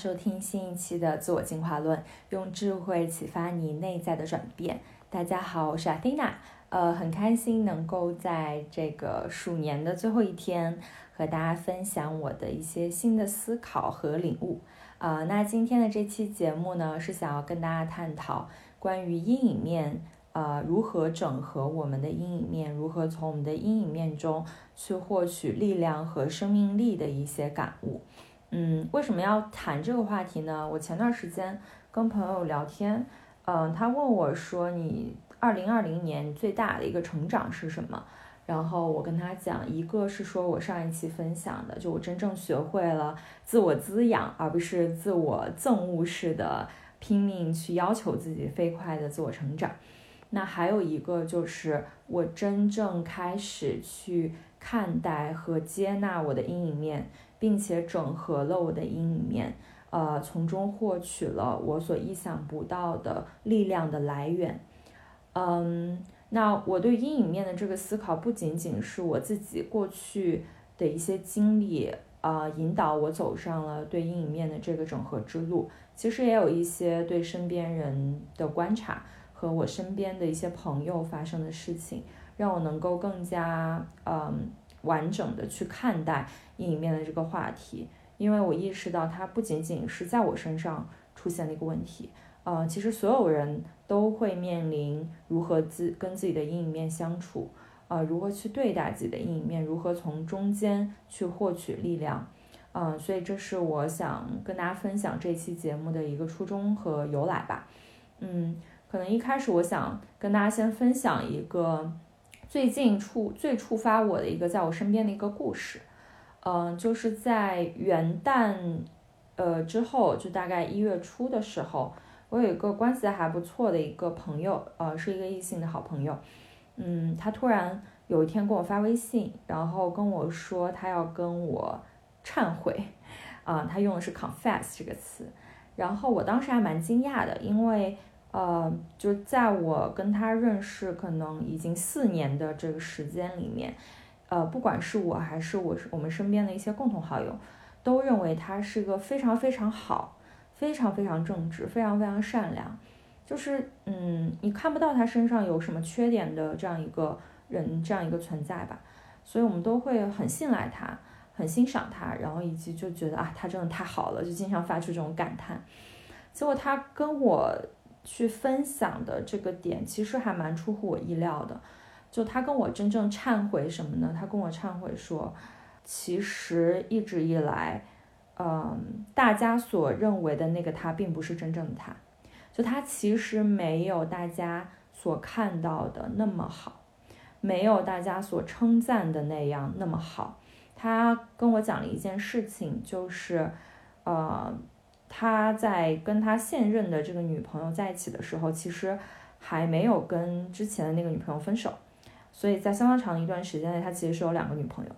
收听新一期的自我进化论，用智慧启发你内在的转变。大家好，我是阿蒂娜，呃，很开心能够在这个鼠年的最后一天和大家分享我的一些新的思考和领悟。呃，那今天的这期节目呢，是想要跟大家探讨关于阴影面，呃，如何整合我们的阴影面，如何从我们的阴影面中去获取力量和生命力的一些感悟。嗯，为什么要谈这个话题呢？我前段时间跟朋友聊天，嗯，他问我说：“你二零二零年最大的一个成长是什么？”然后我跟他讲，一个是说我上一期分享的，就我真正学会了自我滋养，而不是自我憎恶式的拼命去要求自己飞快的自我成长。那还有一个就是我真正开始去看待和接纳我的阴影面。并且整合了我的阴影面，呃，从中获取了我所意想不到的力量的来源。嗯，那我对阴影面的这个思考，不仅仅是我自己过去的一些经历，啊，引导我走上了对阴影面的这个整合之路。其实也有一些对身边人的观察和我身边的一些朋友发生的事情，让我能够更加，嗯。完整的去看待阴影面的这个话题，因为我意识到它不仅仅是在我身上出现的一个问题，呃，其实所有人都会面临如何自跟自己的阴影面相处，呃，如何去对待自己的阴影面，如何从中间去获取力量，嗯，所以这是我想跟大家分享这期节目的一个初衷和由来吧，嗯，可能一开始我想跟大家先分享一个。最近触最触发我的一个在我身边的一个故事，嗯，就是在元旦，呃之后，就大概一月初的时候，我有一个关系还不错的一个朋友，呃，是一个异性的好朋友，嗯，他突然有一天给我发微信，然后跟我说他要跟我忏悔，啊，他用的是 confess 这个词，然后我当时还蛮惊讶的，因为。呃，就在我跟他认识可能已经四年的这个时间里面，呃，不管是我还是我我们身边的一些共同好友，都认为他是一个非常非常好、非常非常正直、非常非常善良，就是嗯，你看不到他身上有什么缺点的这样一个人，这样一个存在吧。所以我们都会很信赖他，很欣赏他，然后以及就觉得啊，他真的太好了，就经常发出这种感叹。结果他跟我。去分享的这个点其实还蛮出乎我意料的，就他跟我真正忏悔什么呢？他跟我忏悔说，其实一直以来，嗯，大家所认为的那个他并不是真正的他，就他其实没有大家所看到的那么好，没有大家所称赞的那样那么好。他跟我讲了一件事情，就是，呃。他在跟他现任的这个女朋友在一起的时候，其实还没有跟之前的那个女朋友分手，所以在相当长的一段时间内，他其实是有两个女朋友。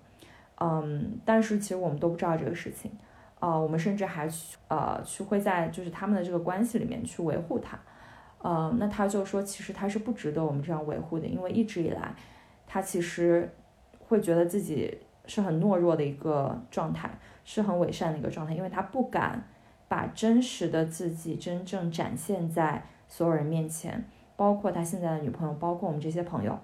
嗯，但是其实我们都不知道这个事情，呃，我们甚至还去呃去会在就是他们的这个关系里面去维护他，呃，那他就说其实他是不值得我们这样维护的，因为一直以来他其实会觉得自己是很懦弱的一个状态，是很伪善的一个状态，因为他不敢。把真实的自己真正展现在所有人面前，包括他现在的女朋友，包括我们这些朋友，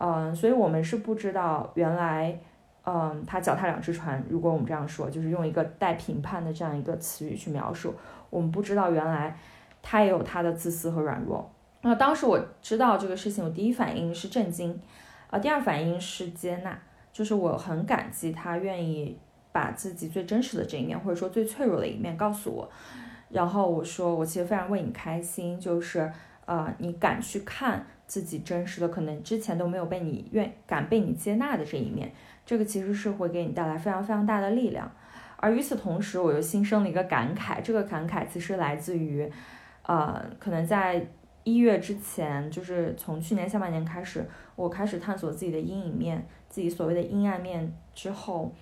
嗯，所以我们是不知道原来，嗯，他脚踏两只船。如果我们这样说，就是用一个带评判的这样一个词语去描述，我们不知道原来他也有他的自私和软弱。那当时我知道这个事情，我第一反应是震惊，啊，第二反应是接纳，就是我很感激他愿意。把自己最真实的这一面，或者说最脆弱的一面告诉我，然后我说我其实非常为你开心，就是呃你敢去看自己真实的，可能之前都没有被你愿敢被你接纳的这一面，这个其实是会给你带来非常非常大的力量。而与此同时，我又心生了一个感慨，这个感慨其实来自于，呃可能在一月之前，就是从去年下半年开始，我开始探索自己的阴影面，自己所谓的阴暗面之后。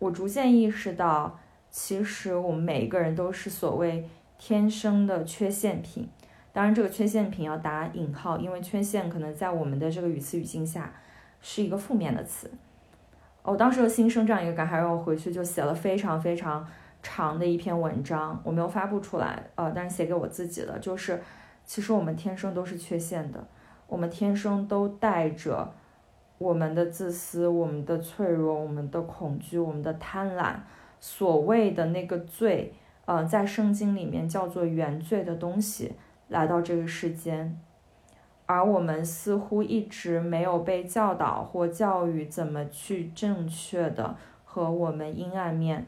我逐渐意识到，其实我们每一个人都是所谓天生的缺陷品。当然，这个缺陷品要打引号，因为缺陷可能在我们的这个语词语境下是一个负面的词。我当时就心生这样一个感慨，让我回去就写了非常非常长的一篇文章，我没有发布出来，呃，但是写给我自己的，就是其实我们天生都是缺陷的，我们天生都带着我们的自私、我们的脆弱、我们的恐惧、我们的贪婪，所谓的那个罪，呃，在圣经里面叫做原罪的东西来到这个世间，而我们似乎一直没有被教导或教育怎么去正确的和我们阴暗面。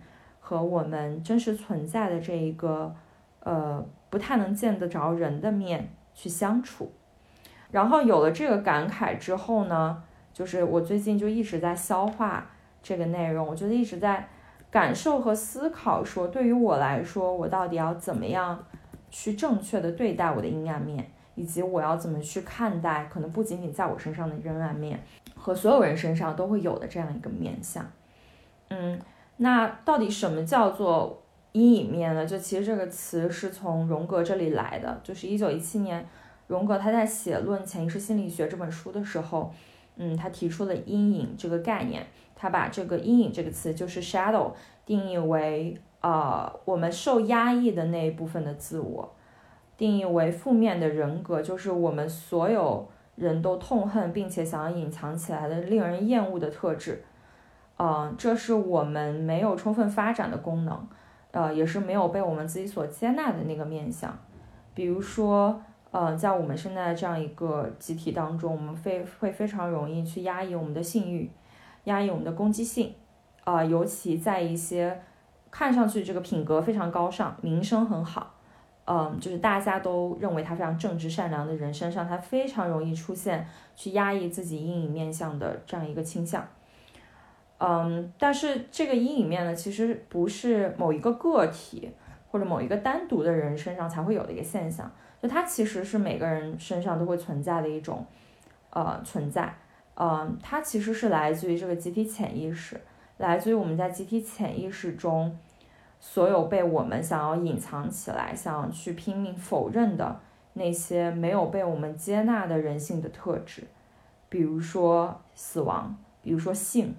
和我们真实存在的这一个，呃，不太能见得着人的面去相处，然后有了这个感慨之后呢，就是我最近就一直在消化这个内容，我觉得一直在感受和思考，说对于我来说，我到底要怎么样去正确的对待我的阴暗面，以及我要怎么去看待可能不仅仅在我身上的阴暗面，和所有人身上都会有的这样一个面相，嗯。那到底什么叫做阴影面呢？就其实这个词是从荣格这里来的，就是一九一七年，荣格他在写《论潜意识心理学》这本书的时候，嗯，他提出了阴影这个概念，他把这个阴影这个词就是 shadow 定义为呃我们受压抑的那一部分的自我，定义为负面的人格，就是我们所有人都痛恨并且想要隐藏起来的令人厌恶的特质。嗯，这是我们没有充分发展的功能，呃，也是没有被我们自己所接纳的那个面相。比如说，呃，在我们现在这样一个集体当中，我们非会非常容易去压抑我们的性欲，压抑我们的攻击性，啊，尤其在一些看上去这个品格非常高尚、名声很好，嗯，就是大家都认为他非常正直善良的人身上，他非常容易出现去压抑自己阴影面相的这样一个倾向。嗯，但是这个阴影面呢，其实不是某一个个体或者某一个单独的人身上才会有的一个现象，就它其实是每个人身上都会存在的一种呃存在。嗯，它其实是来自于这个集体潜意识，来自于我们在集体潜意识中所有被我们想要隐藏起来、想要去拼命否认的那些没有被我们接纳的人性的特质，比如说死亡，比如说性。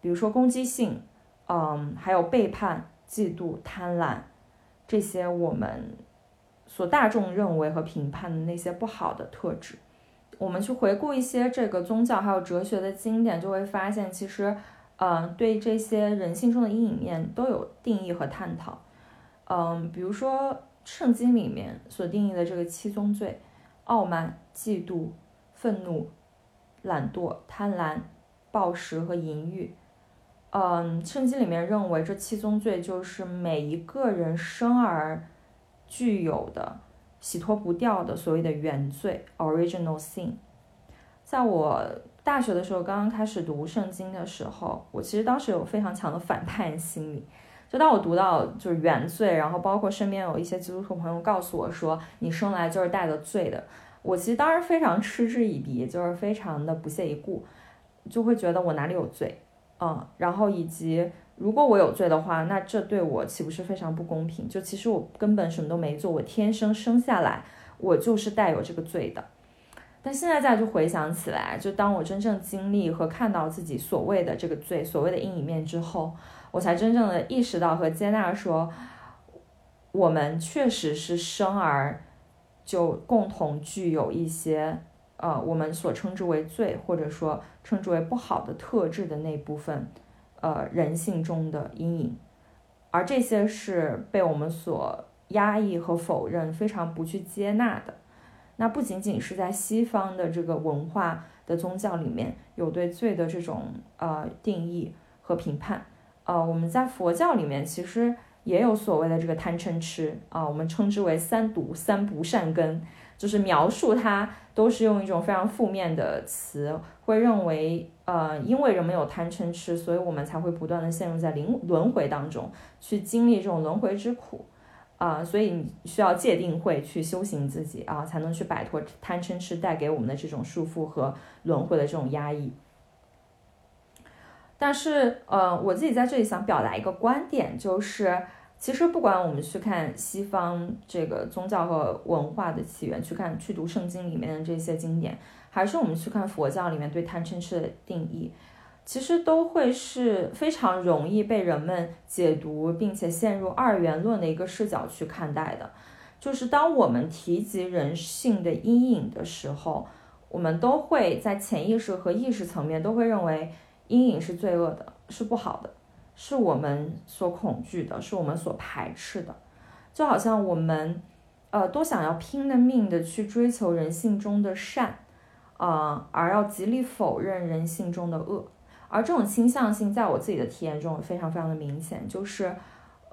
比如说攻击性，嗯，还有背叛、嫉妒、贪婪，这些我们所大众认为和评判的那些不好的特质，我们去回顾一些这个宗教还有哲学的经典，就会发现，其实，嗯，对这些人性中的阴影面都有定义和探讨。嗯，比如说圣经里面所定义的这个七宗罪：傲慢、嫉妒、愤怒、懒惰、贪婪、暴食和淫欲。嗯，圣经里面认为这七宗罪就是每一个人生而具有的、洗脱不掉的所谓的原罪 （original sin）。在我大学的时候，刚刚开始读圣经的时候，我其实当时有非常强的反叛心理。就当我读到就是原罪，然后包括身边有一些基督徒朋友告诉我说你生来就是带着罪的，我其实当时非常嗤之以鼻，就是非常的不屑一顾，就会觉得我哪里有罪。嗯，然后以及如果我有罪的话，那这对我岂不是非常不公平？就其实我根本什么都没做，我天生生下来我就是带有这个罪的。但现在再去回想起来，就当我真正经历和看到自己所谓的这个罪、所谓的阴影面之后，我才真正的意识到和接纳说，我们确实是生而就共同具有一些。呃，我们所称之为罪，或者说称之为不好的特质的那部分，呃，人性中的阴影，而这些是被我们所压抑和否认，非常不去接纳的。那不仅仅是在西方的这个文化的宗教里面有对罪的这种呃定义和评判，呃，我们在佛教里面其实也有所谓的这个贪嗔痴。啊，我们称之为三毒三不善根。就是描述它都是用一种非常负面的词，会认为，呃，因为人们有贪嗔痴，所以我们才会不断的陷入在灵轮回当中，去经历这种轮回之苦，啊，所以你需要界定会去修行自己啊，才能去摆脱贪嗔痴带给我们的这种束缚和轮回的这种压抑。但是，呃，我自己在这里想表达一个观点，就是。其实，不管我们去看西方这个宗教和文化的起源，去看去读圣经里面的这些经典，还是我们去看佛教里面对贪嗔痴的定义，其实都会是非常容易被人们解读，并且陷入二元论的一个视角去看待的。就是当我们提及人性的阴影的时候，我们都会在潜意识和意识层面都会认为阴影是罪恶的，是不好的，是我们所恐惧的，是我们所排斥的。就好像我们，呃，都想要拼了命的去追求人性中的善，啊，而要极力否认人性中的恶。而这种倾向性，在我自己的体验中非常非常的明显，就是，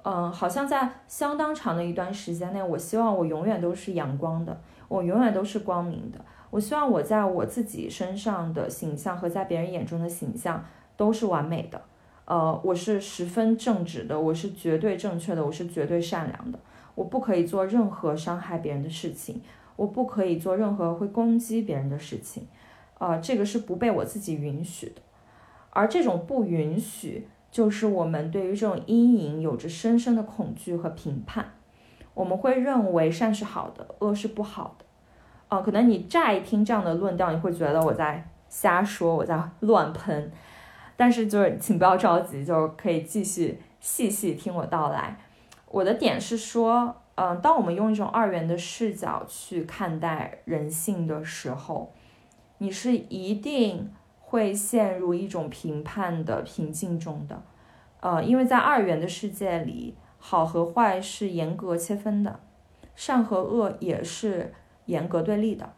嗯，好像在相当长的一段时间内，我希望我永远都是阳光的，我永远都是光明的，我希望我在我自己身上的形象和在别人眼中的形象都是完美的，呃，我是十分正直的，我是绝对正确的，我是绝对善良的，我不可以做任何伤害别人的事情，我不可以做任何会攻击别人的事情，呃，这个是不被我自己允许的。而这种不允许，就是我们对于这种阴影有着深深的恐惧和评判。我们会认为善是好的，恶是不好的。啊，可能你乍一听这样的论调，你会觉得我在瞎说，我在乱喷。但是就是请不要着急，就可以继续细细听我道来。我的点是说，嗯，当我们用一种二元的视角去看待人性的时候，你是一定。会陷入一种评判的平静中的，呃，因为在二元的世界里，好和坏是严格切分的，善和恶也是严格对立的。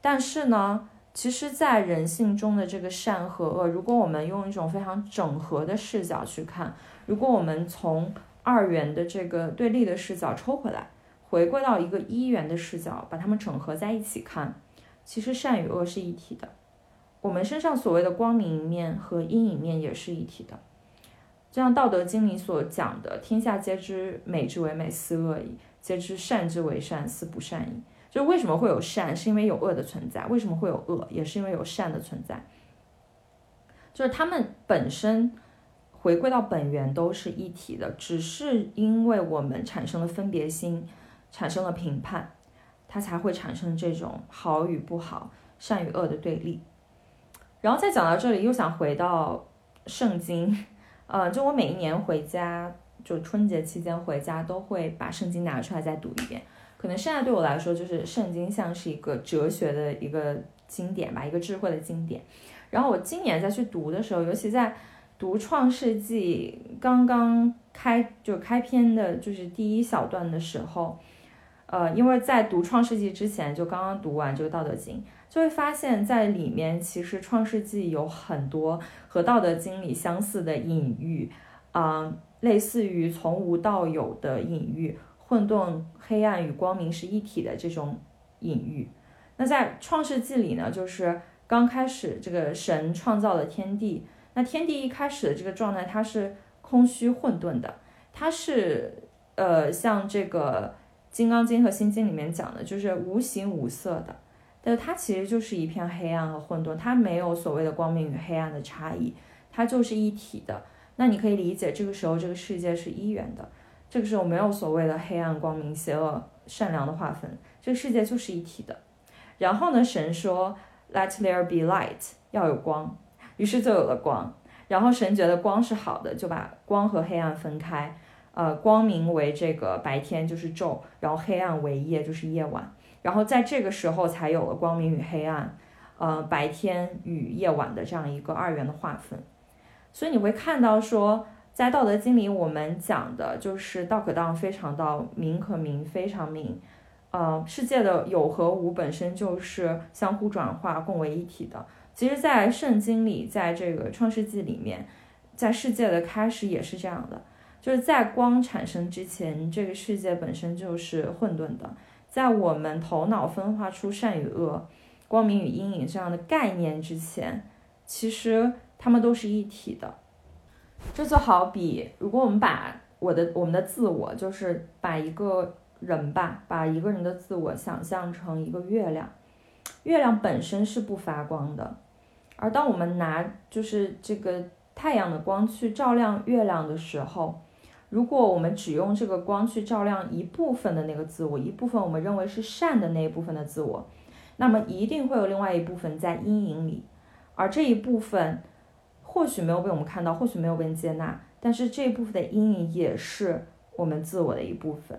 但是呢，其实，在人性中的这个善和恶，如果我们用一种非常整合的视角去看，如果我们从二元的这个对立的视角抽回来，回归到一个一元的视角，把它们整合在一起看，其实善与恶是一体的。我们身上所谓的光明面和阴影面也是一体的，就像《道德经》里所讲的“天下皆知美之为美，斯恶已；皆知善之为善，斯不善已。”就为什么会有善，是因为有恶的存在；为什么会有恶，也是因为有善的存在。就是他们本身回归到本源都是一体的，只是因为我们产生了分别心，产生了评判，它才会产生这种好与不好、善与恶的对立。然后再讲到这里，又想回到圣经，呃，就我每一年回家，就春节期间回家，都会把圣经拿出来再读一遍。可能现在对我来说，就是圣经像是一个哲学的一个经典吧，一个智慧的经典。然后我今年再去读的时候，尤其在读创世纪刚刚开就开篇的，就是第一小段的时候，呃，因为在读创世纪之前，就刚刚读完这个道德经。就会发现，在里面其实《创世纪》有很多和《道德经》里相似的隐喻，啊，类似于从无到有的隐喻，混沌、黑暗与光明是一体的这种隐喻。那在《创世纪》里呢，就是刚开始这个神创造了天地，那天地一开始的这个状态，它是空虚混沌的，它是呃，像这个《金刚经》和《心经》里面讲的，就是无形无色的。但它其实就是一片黑暗和混沌，它没有所谓的光明与黑暗的差异，它就是一体的。那你可以理解，这个时候这个世界是一元的，这个时候没有所谓的黑暗、光明、邪恶、善良的划分，这个世界就是一体的。然后呢，神说 “Let there be light”，要有光，于是就有了光。然后神觉得光是好的，就把光和黑暗分开，呃，光明为这个白天，就是昼；然后黑暗为夜，就是夜晚。然后在这个时候才有了光明与黑暗，呃，白天与夜晚的这样一个二元的划分。所以你会看到说，在《道德经》里，我们讲的就是道可道，非常道；名可名，非常名。呃，世界的有和无本身就是相互转化、共为一体的。其实，在圣经里，在这个创世纪里面，在世界的开始也是这样的，就是在光产生之前，这个世界本身就是混沌的。在我们头脑分化出善与恶、光明与阴影这样的概念之前，其实它们都是一体的。这就好比，如果我们把我的我们的自我，就是把一个人吧，把一个人的自我想象成一个月亮，月亮本身是不发光的，而当我们拿就是这个太阳的光去照亮月亮的时候。如果我们只用这个光去照亮一部分的那个自我，一部分我们认为是善的那一部分的自我，那么一定会有另外一部分在阴影里，而这一部分，或许没有被我们看到，或许没有被接纳，但是这一部分的阴影也是我们自我的一部分，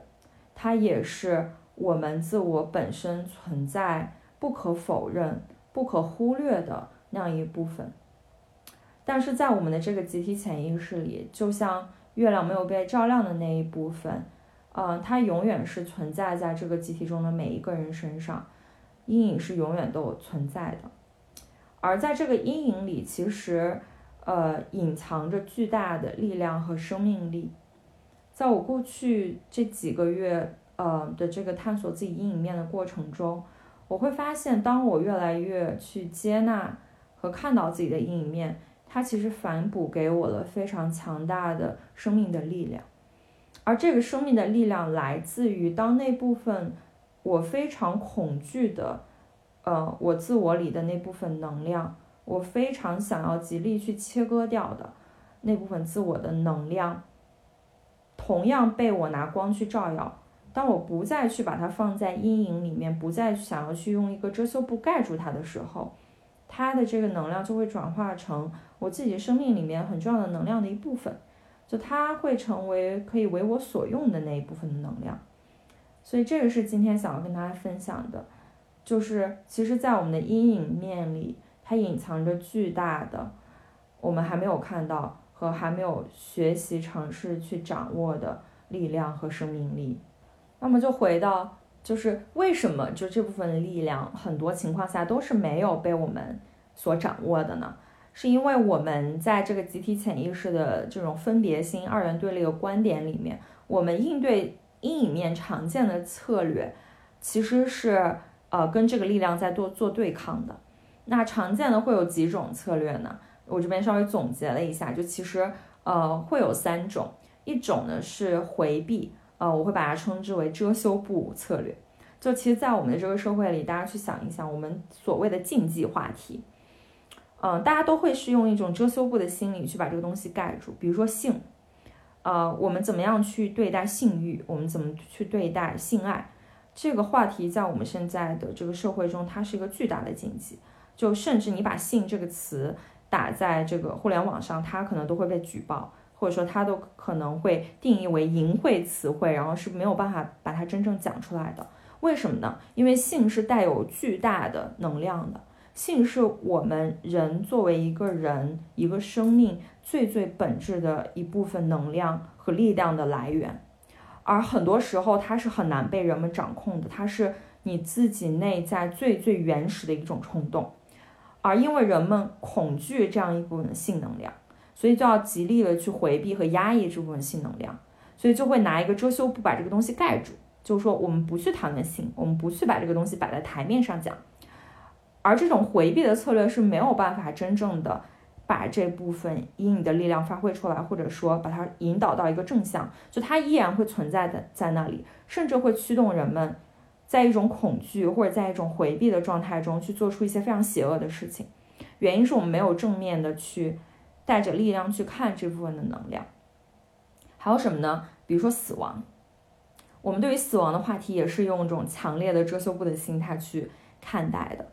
它也是我们自我本身存在不可否认、不可忽略的那样一部分。但是在我们的这个集体潜意识里，就像月亮没有被照亮的那一部分，嗯，它永远是存在在这个集体中的每一个人身上，阴影是永远都存在的。而在这个阴影里，其实。呃，隐藏着巨大的力量和生命力。在我过去这几个月，呃的这个探索自己阴影面的过程中，我会发现，当我越来越去接纳和看到自己的阴影面，它其实反哺给我了非常强大的生命的力量。而这个生命的力量来自于，当那部分我非常恐惧的，呃，我自我里的那部分能量。我非常想要极力去切割掉的那部分自我的能量，同样被我拿光去照耀。当我不再去把它放在阴影里面，不再想要去用一个遮羞布盖住它的时候，它的这个能量就会转化成我自己生命里面很重要的能量的一部分，就它会成为可以为我所用的那一部分的能量。所以这个是今天想要跟大家分享的，就是其实，在我们的阴影面里。它隐藏着巨大的，我们还没有看到和还没有学习尝试去掌握的力量和生命力。那么就回到，就是为什么就这部分力量很多情况下都是没有被我们所掌握的呢？是因为我们在这个集体潜意识的这种分别心、二元对立的观点里面，我们应对阴影面常见的策略，其实是呃跟这个力量在做做对抗的。那常见的会有几种策略呢？我这边稍微总结了一下，就其实呃会有三种，一种呢是回避，呃我会把它称之为遮羞布策略。就其实，在我们的这个社会里，大家去想一想，我们所谓的禁忌话题，嗯，大家都会是用一种遮羞布的心理去把这个东西盖住。比如说性，呃，我们怎么样去对待性欲？我们怎么去对待性爱？这个话题在我们现在的这个社会中，它是一个巨大的禁忌。就甚至你把“性”这个词打在这个互联网上，它可能都会被举报，或者说它都可能会定义为淫秽词汇，然后是没有办法把它真正讲出来的。为什么呢？因为性是带有巨大的能量的，性是我们人作为一个人、一个生命最最本质的一部分能量和力量的来源，而很多时候它是很难被人们掌控的，它是你自己内在最最原始的一种冲动。而因为人们恐惧这样一部分性能量，所以就要极力的去回避和压抑这部分性能量，所以就会拿一个遮羞布把这个东西盖住，就是说我们不去谈论性，我们不去把这个东西摆在台面上讲。而这种回避的策略是没有办法真正的把这部分阴影的力量发挥出来，或者说把它引导到一个正向，就它依然会存在的在那里，甚至会驱动人们。在一种恐惧或者在一种回避的状态中去做出一些非常邪恶的事情，原因是我们没有正面的去带着力量去看这部分的能量。还有什么呢？比如说死亡，我们对于死亡的话题也是用一种强烈的遮羞布的心态去看待的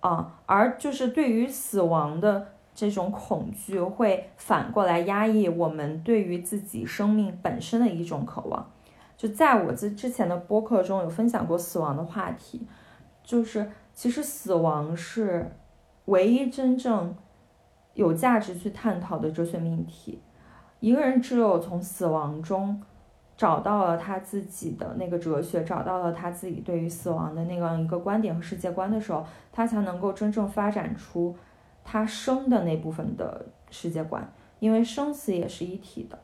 啊，而就是对于死亡的这种恐惧，会反过来压抑我们对于自己生命本身的一种渴望。就在我之之前的播客中有分享过死亡的话题，就是其实死亡是唯一真正有价值去探讨的哲学命题。一个人只有从死亡中找到了他自己的那个哲学，找到了他自己对于死亡的那样一个观点和世界观的时候，他才能够真正发展出他生的那部分的世界观，因为生死也是一体的。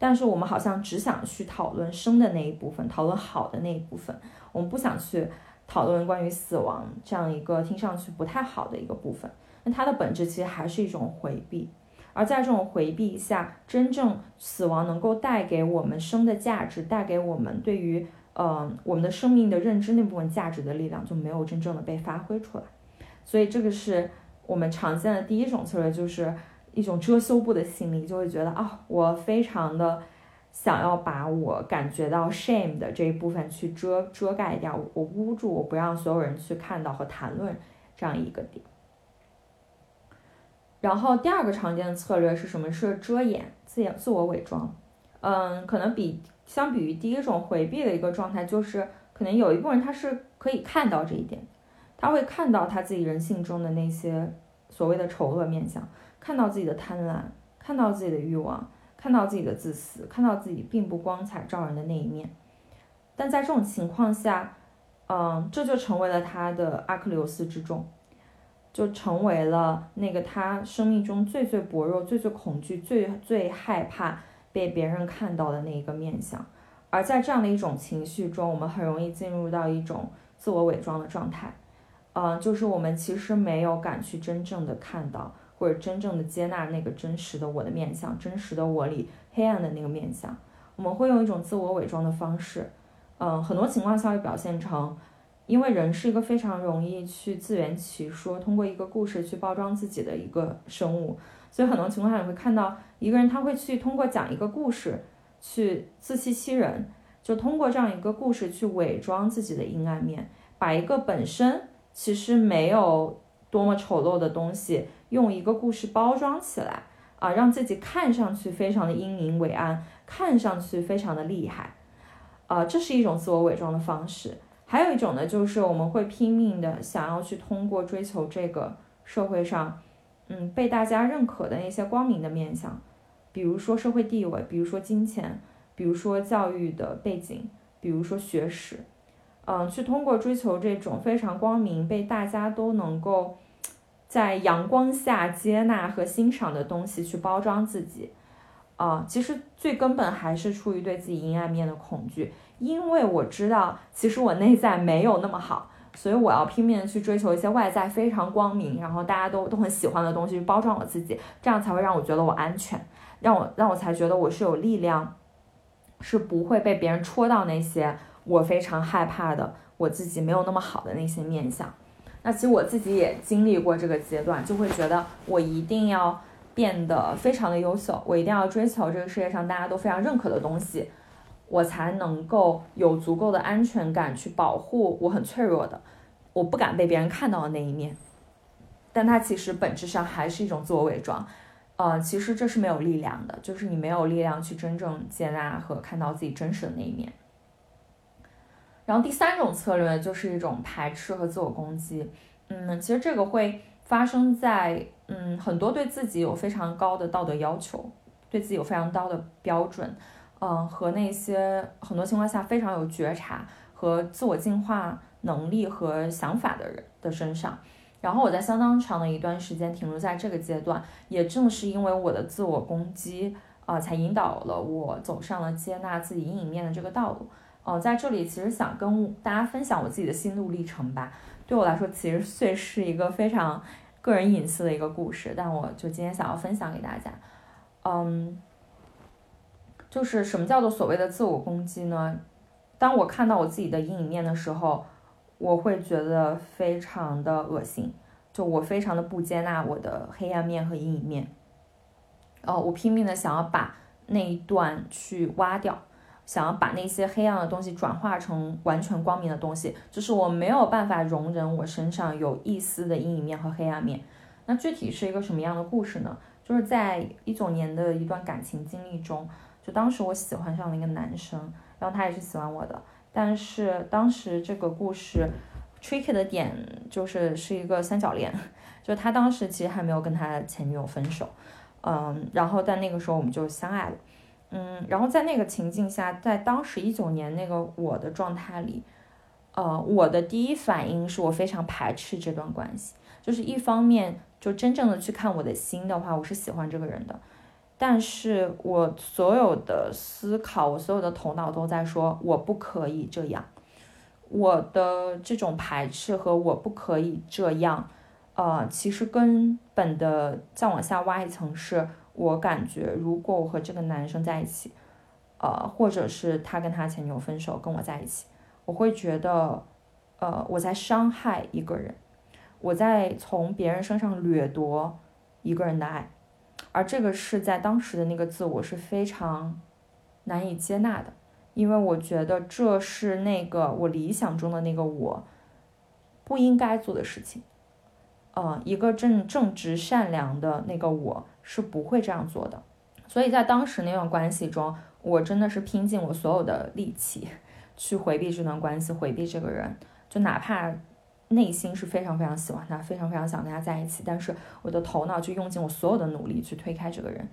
但是我们好像只想去讨论生的那一部分，讨论好的那一部分，我们不想去讨论关于死亡这样一个听上去不太好的一个部分。那它的本质其实还是一种回避，而在这种回避下，真正死亡能够带给我们生的价值，带给我们对于呃我们的生命的认知那部分价值的力量就没有真正的被发挥出来。所以这个是我们常见的第一种策略，就是。一种遮羞布的心理，就会觉得啊，我非常的想要把我感觉到 shame 的这一部分去遮遮盖掉，我捂住，我不让所有人去看到和谈论这样一个点。然后第二个常见的策略是什么？是遮掩、自掩自我伪装。嗯，可能比相比于第一种回避的一个状态，就是可能有一部分人他是可以看到这一点，他会看到他自己人性中的那些所谓的丑恶面相，看到自己的贪婪，看到自己的欲望，看到自己的自私，看到自己并不光彩照人的那一面。但在这种情况下，嗯，这就成为了他的阿克琉斯之重。就成为了那个他生命中最最薄弱、最最恐惧、最最害怕被别人看到的那一个面相，而在这样的一种情绪中，我们很容易进入到一种自我伪装的状态，嗯，就是我们其实没有敢去真正的看到或者真正的接纳那个真实的我的面相，真实的我里黑暗的那个面相，我们会用一种自我伪装的方式，嗯，很多情况下会表现成。因为人是一个非常容易去自圆其说，通过一个故事去包装自己的一个生物，所以很多情况下你会看到一个人他会去通过讲一个故事去自欺欺人，就通过这样一个故事去伪装自己的阴暗面，把一个本身其实没有多么丑陋的东西用一个故事包装起来啊，让自己看上去非常的阴明伟岸，看上去非常的厉害，啊，这是一种自我伪装的方式。还有一种呢，就是我们会拼命的想要去通过追求这个社会上，嗯，被大家认可的那些光明的面相，比如说社会地位，比如说金钱，比如说教育的背景，比如说学识，嗯，去通过追求这种非常光明、被大家都能够在阳光下接纳和欣赏的东西去包装自己，啊，其实最根本还是出于对自己阴暗面的恐惧。因为我知道，其实我内在没有那么好，所以我要拼命的去追求一些外在非常光明，然后大家都都很喜欢的东西，去包装我自己，这样才会让我觉得我安全，让我让我才觉得我是有力量，是不会被别人戳到那些我非常害怕的我自己没有那么好的那些面相。那其实我自己也经历过这个阶段，就会觉得我一定要变得非常的优秀，我一定要追求这个世界上大家都非常认可的东西。我才能够有足够的安全感去保护我很脆弱的，我不敢被别人看到的那一面。但它其实本质上还是一种自我伪装，呃，其实这是没有力量的，就是你没有力量去真正接纳和看到自己真实的那一面。然后第三种策略就是一种排斥和自我攻击，嗯，其实这个会发生在嗯很多对自己有非常高的道德要求，对自己有非常高的标准。嗯，和那些很多情况下非常有觉察和自我进化能力和想法的人的身上，然后我在相当长的一段时间停留在这个阶段，也正是因为我的自我攻击啊，才引导了我走上了接纳自己阴影面的这个道路。哦，在这里其实想跟大家分享我自己的心路历程吧。对我来说，其实 虽是一个非常个人隐私的一个故事，但我就今天想要分享给大家。嗯。就是什么叫做所谓的自我攻击呢？当我看到我自己的阴影面的时候，我会觉得非常的恶心，就我非常的不接纳我的黑暗面和阴影面。哦，我拼命的想要把那一段去挖掉，想要把那些黑暗的东西转化成完全光明的东西。就是我没有办法容忍我身上有一丝的阴影面和黑暗面。那具体是一个什么样的故事呢？就是在一九年的一段感情经历中。就当时我喜欢上了一个男生，然后他也是喜欢我的，但是当时这个故事 tricky 的点就是是一个三角恋，就他当时其实还没有跟他前女友分手，嗯，然后在那个时候我们就相爱了，嗯，然后在那个情境下，在当时一九年那个我的状态里，呃，我的第一反应是我非常排斥这段关系，就是一方面就真正的去看我的心的话，我是喜欢这个人的。但是我所有的思考，我所有的头脑都在说，我不可以这样。我的这种排斥和我不可以这样，呃，其实根本的再往下挖一层，是我感觉，如果我和这个男生在一起，呃，或者是他跟他前女友分手，跟我在一起，我会觉得，呃，我在伤害一个人，我在从别人身上掠夺一个人的爱。而这个是在当时的那个自我是非常难以接纳的，因为我觉得这是那个我理想中的那个我不应该做的事情。嗯，一个正正直善良的那个我是不会这样做的。所以在当时那段关系中，我真的是拼尽我所有的力气去回避这段关系，回避这个人，就哪怕内心是非常非常喜欢他，非常非常想跟他在一起，但是我的头脑就用尽我所有的努力去推开这个人。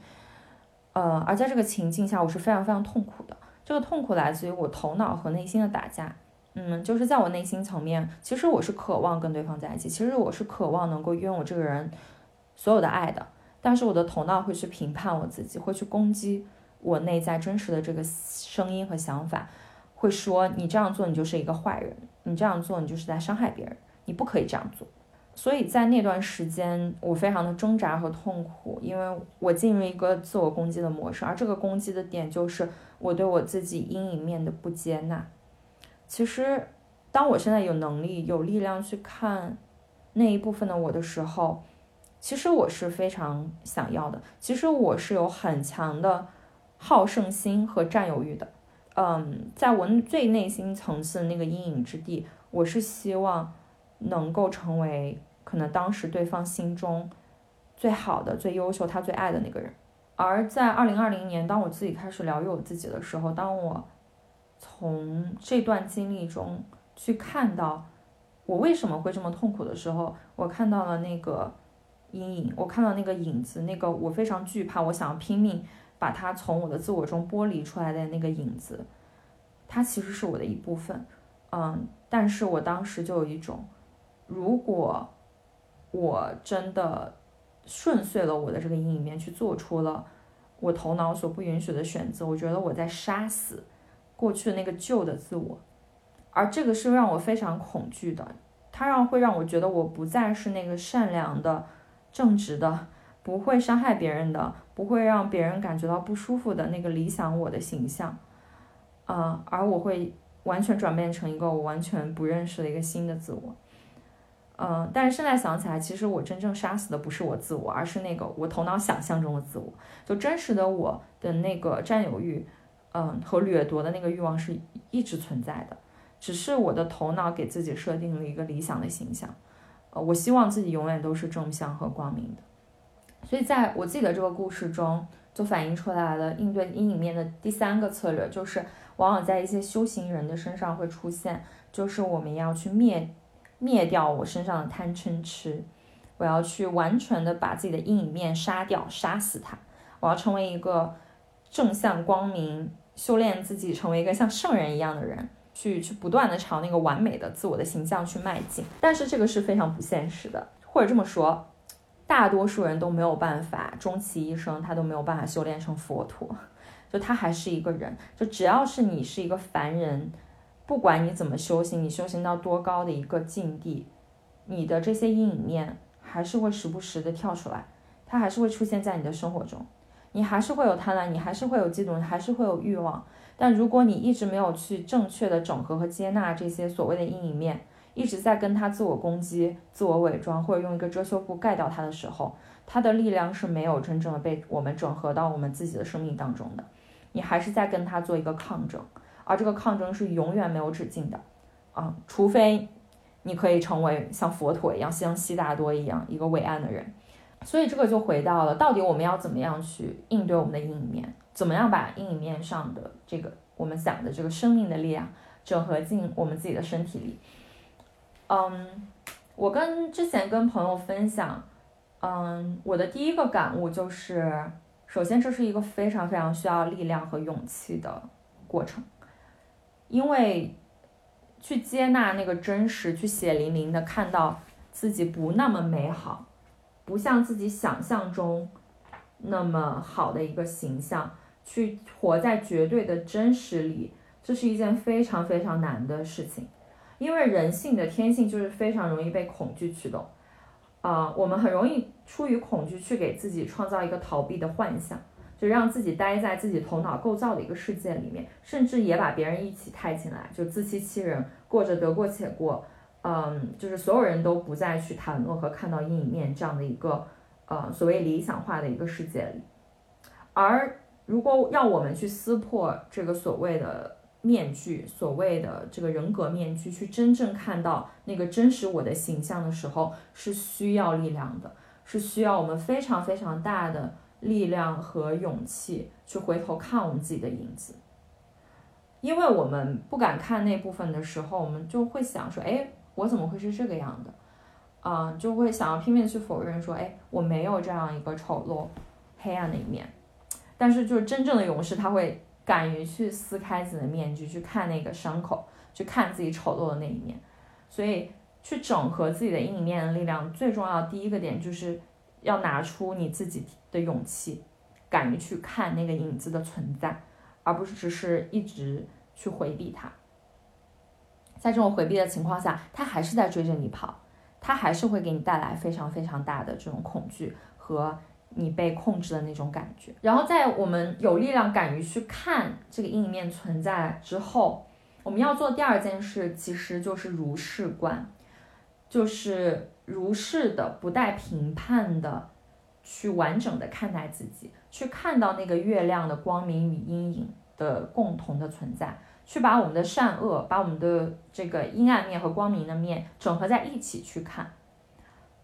呃，而在这个情境下，我是非常非常痛苦的。这个痛苦来自于我头脑和内心的打架。嗯，就是在我内心层面，其实我是渴望跟对方在一起，其实我是渴望能够拥有这个人所有的爱的。但是我的头脑会去评判我自己，会去攻击我内在真实的这个声音和想法，会说你这样做你就是一个坏人，你这样做你就是在伤害别人，你不可以这样做。所以在那段时间，我非常的挣扎和痛苦，因为我进入一个自我攻击的模式，而这个攻击的点就是我对我自己阴影面的不接纳。其实，当我现在有能力、有力量去看那一部分的我的时候，其实我是非常想要的。其实我是有很强的好胜心和占有欲的。嗯，在我最内心层次的那个阴影之地，我是希望能够成为。可能当时对方心中最好的、最优秀、他最爱的那个人。而在二零二零年，当我自己开始疗愈我自己的时候，当我从这段经历中去看到我为什么会这么痛苦的时候，我看到了那个阴影，我看到那个影子，那个我非常惧怕，我想要拼命把它从我的自我中剥离出来的那个影子，它其实是我的一部分。嗯，但是我当时就有一种，如果。我真的顺遂了我的这个阴影面，去做出了我头脑所不允许的选择。我觉得我在杀死过去的那个旧的自我，而这个是让我非常恐惧的。它让会让我觉得我不再是那个善良的、正直的、不会伤害别人的、不会让别人感觉到不舒服的那个理想我的形象。啊，而我会完全转变成一个我完全不认识的一个新的自我。嗯，但是现在想起来，其实我真正杀死的不是我自我，而是那个我头脑想象中的自我。就真实的我的那个占有欲，嗯，和掠夺的那个欲望是一直存在的，只是我的头脑给自己设定了一个理想的形象。我希望自己永远都是正向和光明的。所以在我自己的这个故事中，就反映出来了应对阴影面的第三个策略，就是往往在一些修行人的身上会出现，就是我们要去灭。灭掉我身上的贪嗔痴，我要去完全的把自己的阴影面杀掉，杀死它。我要成为一个正向光明，修炼自己，成为一个像圣人一样的人，去去不断的朝那个完美的自我的形象去迈进。但是这个是非常不现实的，或者这么说，大多数人都没有办法，终其一生他都没有办法修炼成佛陀，就他还是一个人。就只要是你是一个凡人。不管你怎么修行，你修行到多高的一个境地，你的这些阴影面还是会时不时的跳出来，它还是会出现在你的生活中，你还是会有贪婪，你还是会有嫉妒，你还是会有欲望。但如果你一直没有去正确的整合和接纳这些所谓的阴影面，一直在跟他自我攻击、自我伪装，或者用一个遮羞布盖掉他的时候，他的力量是没有真正的被我们整合到我们自己的生命当中的，你还是在跟他做一个抗争。而这个抗争是永远没有止境的，啊，除非你可以成为像佛陀一样，像悉达多一样一个伟岸的人。所以这个就回到了，到底我们要怎么样去应对我们的阴影面？怎么样把阴影面上的这个我们讲的这个生命的力量整合进我们自己的身体里？嗯，我跟之前跟朋友分享，嗯，我的第一个感悟就是，首先这是一个非常非常需要力量和勇气的过程。因为去接纳那个真实，去血淋淋的看到自己不那么美好，不像自己想象中那么好的一个形象，去活在绝对的真实里，这是一件非常非常难的事情。因为人性的天性就是非常容易被恐惧驱动，啊，我们很容易出于恐惧去给自己创造一个逃避的幻想。就让自己待在自己头脑构造的一个世界里面，甚至也把别人一起带进来，就自欺欺人，过着得过且过，嗯，就是所有人都不再去谈论和看到阴影面这样的一个呃所谓理想化的一个世界里。而如果要我们去撕破这个所谓的面具，所谓的这个人格面具，去真正看到那个真实我的形象的时候，是需要力量的，是需要我们非常非常大的力量和勇气去回头看我们自己的影子。因为我们不敢看那部分的时候，我们就会想说，哎，我怎么会是这个样的？啊，就会想要拼命去否认说，哎，我没有这样一个丑陋、黑暗的一面。但是，就是真正的勇士，他会敢于去撕开自己的面具，去看那个伤口，去看自己丑陋的那一面。所以，去整合自己的阴影面的力量，最重要的第一个点就是要拿出你自己的勇气，敢于去看那个影子的存在，而不是只是一直去回避它。在这种回避的情况下，他还是在追着你跑，他还是会给你带来非常非常大的这种恐惧和。你被控制的那种感觉，然后在我们有力量、敢于去看这个阴影面存在之后，我们要做第二件事，其实就是如是观，就是如是的、不带评判的去完整的看待自己，去看到那个月亮的光明与阴影的共同的存在，去把我们的善恶、把我们的这个阴暗面和光明的面整合在一起去看。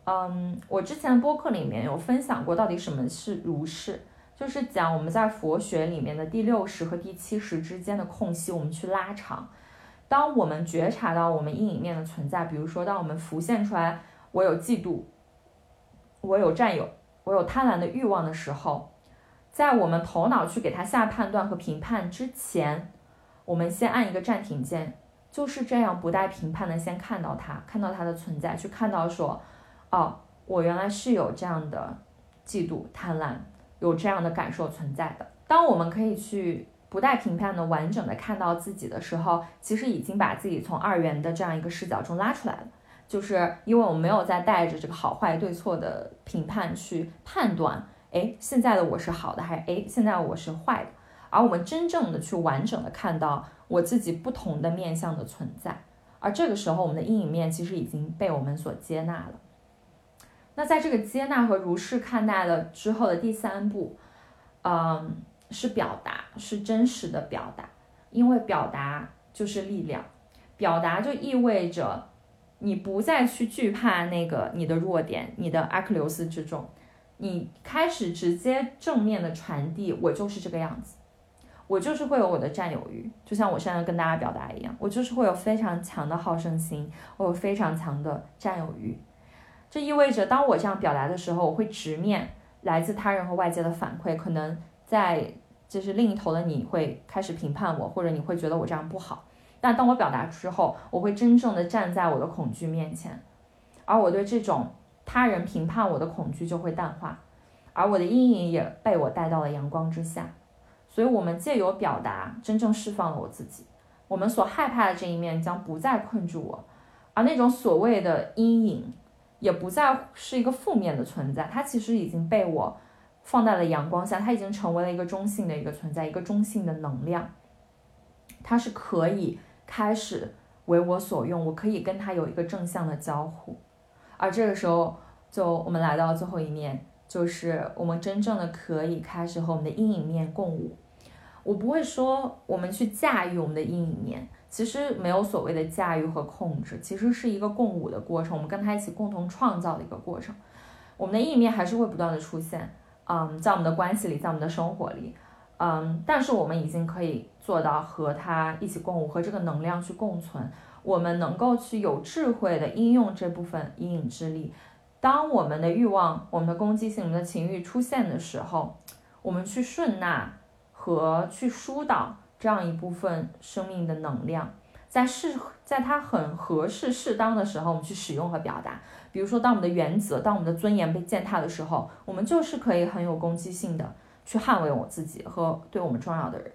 嗯，我之前的播客里面有分享过，到底什么是如是，就是讲我们在佛学里面的第六识和第七识之间的空隙，我们去拉长。当我们觉察到我们阴影面的存在，比如说当我们浮现出来我有嫉妒，我有占有，我有贪婪的欲望的时候，在我们头脑去给它下判断和评判之前，我们先按一个暂停键，就是这样不带评判的先看到它，看到它的存在，去看到说。哦，我原来是有这样的嫉妒、贪婪，有这样的感受存在的。当我们可以去不带评判的完整的看到自己的时候，其实已经把自己从二元的这样一个视角中拉出来了。就是因为我们没有再带着这个好坏对错的评判去判断，哎，现在的我是好的，还是哎，现在我是坏的？而我们真正的去完整的看到我自己不同的面相的存在，而这个时候，我们的阴影面其实已经被我们所接纳了。那在这个接纳和如是看待了之后的第三步，嗯，是表达，是真实的表达，因为表达就是力量，表达就意味着你不再去惧怕那个你的弱点，你的阿克琉斯之中，你开始直接正面的传递，我就是这个样子，我就是会有我的占有欲，就像我现在跟大家表达一样，我就是会有非常强的好胜心，我有非常强的占有欲。这意味着，当我这样表达的时候，我会直面来自他人和外界的反馈。可能在就是另一头的你会开始评判我，或者你会觉得我这样不好。但当我表达之后，我会真正的站在我的恐惧面前，而我对这种他人评判我的恐惧就会淡化，而我的阴影也被我带到了阳光之下。所以，我们借由表达，真正释放了我自己。我们所害怕的这一面将不再困住我，而那种所谓的阴影。也不再是一个负面的存在，它其实已经被我放在了阳光下，它已经成为了一个中性的一个存在，一个中性的能量，它是可以开始为我所用，我可以跟它有一个正向的交互，而这个时候，就我们来到最后一面，就是我们真正的可以开始和我们的阴影面共舞。我不会说我们去驾驭我们的阴影面。其实没有所谓的驾驭和控制，其实是一个共舞的过程，我们跟他一起共同创造的一个过程。我们的阴影面还是会不断的出现，嗯，在我们的关系里，在我们的生活里，嗯，但是我们已经可以做到和他一起共舞，和这个能量去共存。我们能够去有智慧的应用这部分阴影之力。当我们的欲望、我们的攻击性、我们的情欲出现的时候，我们去顺纳和去疏导。这样一部分生命的能量，在适，在它很合适、适当的时候，我们去使用和表达。比如说，当我们的原则、当我们的尊严被践踏的时候，我们就是可以很有攻击性的去捍卫我自己和对我们重要的人。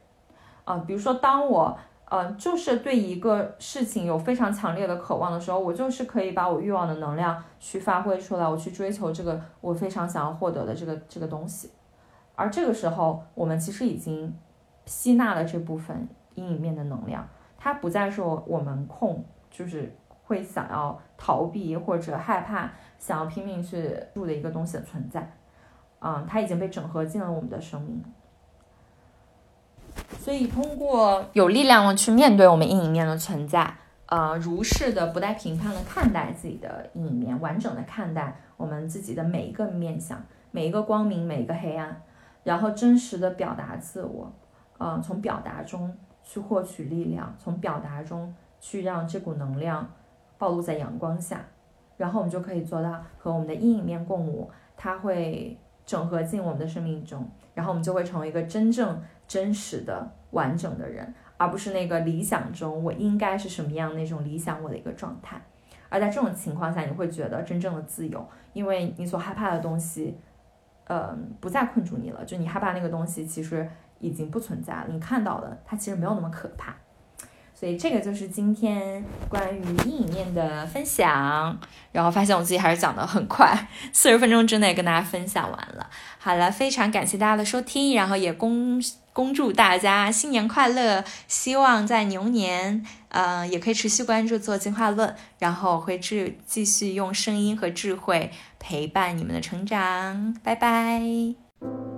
啊，比如说，当我，呃，就是对一个事情有非常强烈的渴望的时候，我就是可以把我欲望的能量去发挥出来，我去追求这个我非常想要获得的这个这个东西。而这个时候，我们其实已经。吸纳了这部分阴影面的能量，它不再是我们控，就是会想要逃避或者害怕，想要拼命去住的一个东西的存在。嗯，它已经被整合进了我们的生命。所以通过有力量的去面对我们阴影面的存在，呃，如是的不带评判的看待自己的阴影面，完整的看待我们自己的每一个面相，每一个光明，每一个黑暗，然后真实的表达自我，嗯，从表达中去获取力量，从表达中去让这股能量暴露在阳光下，然后我们就可以做到和我们的阴影面共舞，它会整合进我们的生命中，然后我们就会成为一个真正。真实的、完整的人，而不是那个理想中我应该是什么样那种理想我的一个状态。而在这种情况下，你会觉得真正的自由，因为你所害怕的东西，呃，不再困住你了。就你害怕那个东西，其实已经不存在了。你看到的，它其实没有那么可怕。所以这个就是今天关于阴影面的分享，然后发现我自己还是讲的很快，四十分钟之内跟大家分享完了。好了，非常感谢大家的收听，然后也恭恭祝大家新年快乐，希望在牛年，嗯，也可以持续关注做进化论，然后我会继继续用声音和智慧陪伴你们的成长，拜拜。